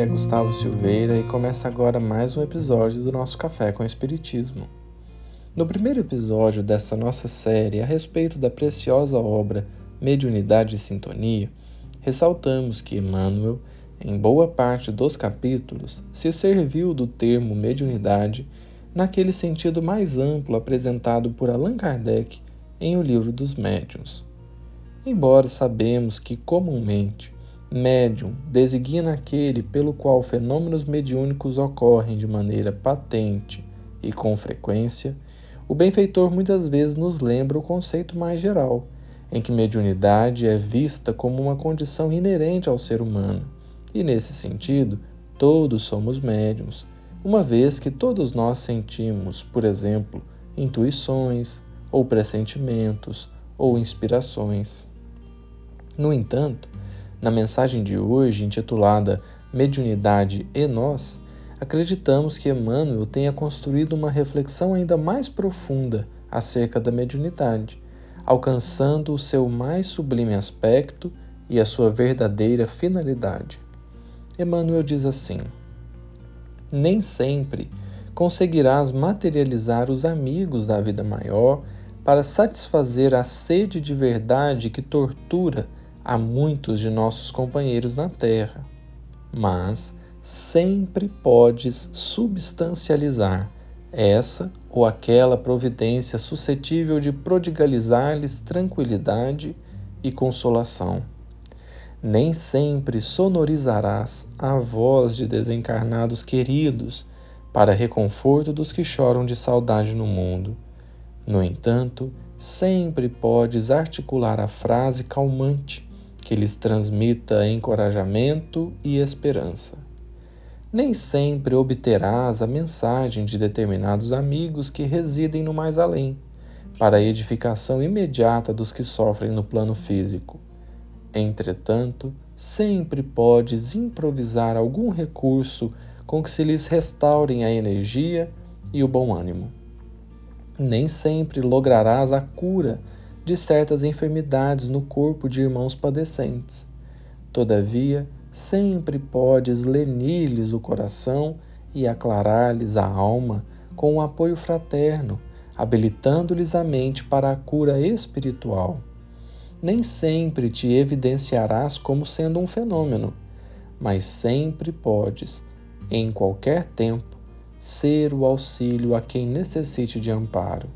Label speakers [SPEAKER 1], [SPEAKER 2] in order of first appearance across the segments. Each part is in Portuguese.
[SPEAKER 1] é Gustavo Silveira e começa agora mais um episódio do nosso Café com Espiritismo. No primeiro episódio dessa nossa série a respeito da preciosa obra Mediunidade e Sintonia, ressaltamos que Emmanuel, em boa parte dos capítulos, se serviu do termo mediunidade naquele sentido mais amplo apresentado por Allan Kardec em O Livro dos Médiuns. Embora sabemos que comumente Médium designa aquele pelo qual fenômenos mediúnicos ocorrem de maneira patente e com frequência, o benfeitor muitas vezes nos lembra o conceito mais geral, em que mediunidade é vista como uma condição inerente ao ser humano. E nesse sentido, todos somos médiums, uma vez que todos nós sentimos, por exemplo, intuições, ou pressentimentos, ou inspirações. No entanto, na mensagem de hoje, intitulada Mediunidade e Nós, acreditamos que Emmanuel tenha construído uma reflexão ainda mais profunda acerca da mediunidade, alcançando o seu mais sublime aspecto e a sua verdadeira finalidade. Emmanuel diz assim: Nem sempre conseguirás materializar os amigos da vida maior para satisfazer a sede de verdade que tortura a muitos de nossos companheiros na Terra, mas sempre podes substancializar essa ou aquela providência suscetível de prodigalizar-lhes tranquilidade e consolação. Nem sempre sonorizarás a voz de desencarnados queridos para reconforto dos que choram de saudade no mundo. No entanto, sempre podes articular a frase calmante que lhes transmita encorajamento e esperança. Nem sempre obterás a mensagem de determinados amigos que residem no mais além, para a edificação imediata dos que sofrem no plano físico. Entretanto, sempre podes improvisar algum recurso com que se lhes restaurem a energia e o bom ânimo. Nem sempre lograrás a cura de certas enfermidades no corpo de irmãos padecentes. Todavia, sempre podes lenir-lhes o coração e aclarar-lhes a alma com o apoio fraterno, habilitando-lhes a mente para a cura espiritual. Nem sempre te evidenciarás como sendo um fenômeno, mas sempre podes, em qualquer tempo, ser o auxílio a quem necessite de amparo.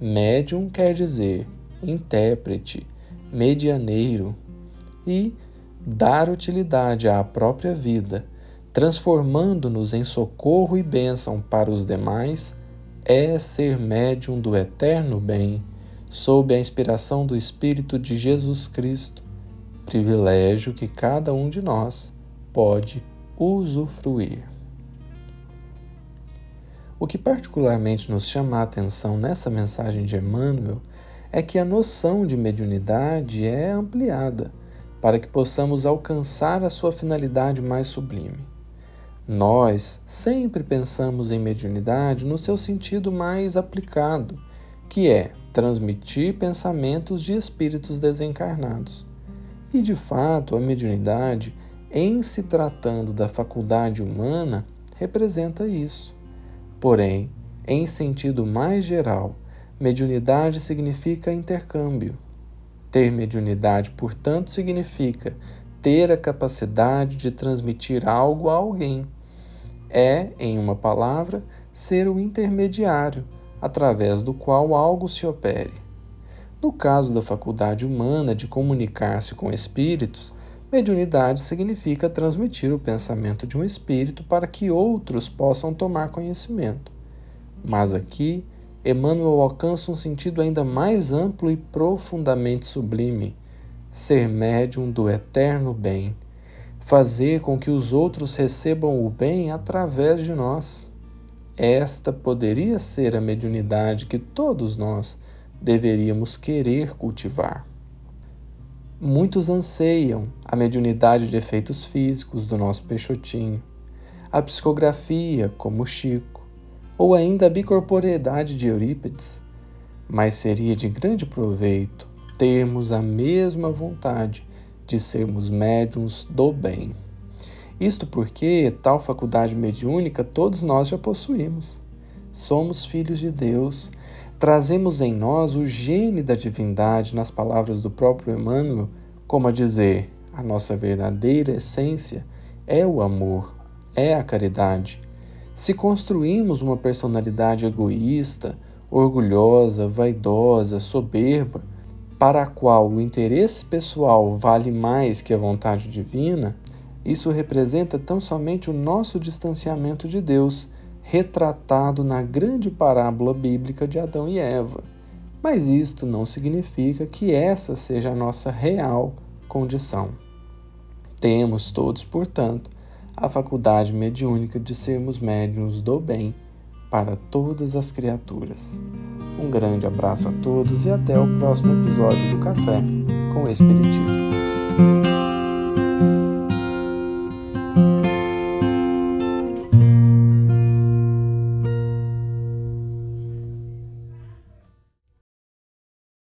[SPEAKER 1] Médium quer dizer intérprete, medianeiro e dar utilidade à própria vida, transformando-nos em socorro e bênção para os demais, é ser médium do eterno bem, sob a inspiração do Espírito de Jesus Cristo, privilégio que cada um de nós pode usufruir. O que particularmente nos chama a atenção nessa mensagem de Emmanuel é que a noção de mediunidade é ampliada para que possamos alcançar a sua finalidade mais sublime. Nós sempre pensamos em mediunidade no seu sentido mais aplicado, que é transmitir pensamentos de espíritos desencarnados. E de fato, a mediunidade, em se tratando da faculdade humana, representa isso. Porém, em sentido mais geral, Mediunidade significa intercâmbio. Ter mediunidade, portanto, significa ter a capacidade de transmitir algo a alguém. É, em uma palavra, ser o intermediário, através do qual algo se opere. No caso da faculdade humana de comunicar-se com espíritos, mediunidade significa transmitir o pensamento de um espírito para que outros possam tomar conhecimento. Mas aqui, Emmanuel alcança um sentido ainda mais amplo e profundamente sublime: ser médium do eterno bem, fazer com que os outros recebam o bem através de nós. Esta poderia ser a mediunidade que todos nós deveríamos querer cultivar. Muitos anseiam a mediunidade de efeitos físicos do nosso Peixotinho, a psicografia, como Chico ou ainda a bicorporeidade de Eurípides, mas seria de grande proveito termos a mesma vontade de sermos médiums do bem. Isto porque tal faculdade mediúnica todos nós já possuímos. Somos filhos de Deus, trazemos em nós o gene da divindade, nas palavras do próprio Emmanuel, como a dizer: a nossa verdadeira essência é o amor, é a caridade. Se construímos uma personalidade egoísta, orgulhosa, vaidosa, soberba, para a qual o interesse pessoal vale mais que a vontade divina, isso representa tão somente o nosso distanciamento de Deus, retratado na grande parábola bíblica de Adão e Eva. Mas isto não significa que essa seja a nossa real condição. Temos todos, portanto, a faculdade mediúnica de sermos médiuns do bem para todas as criaturas. Um grande abraço a todos e até o próximo episódio do Café com Espiritismo.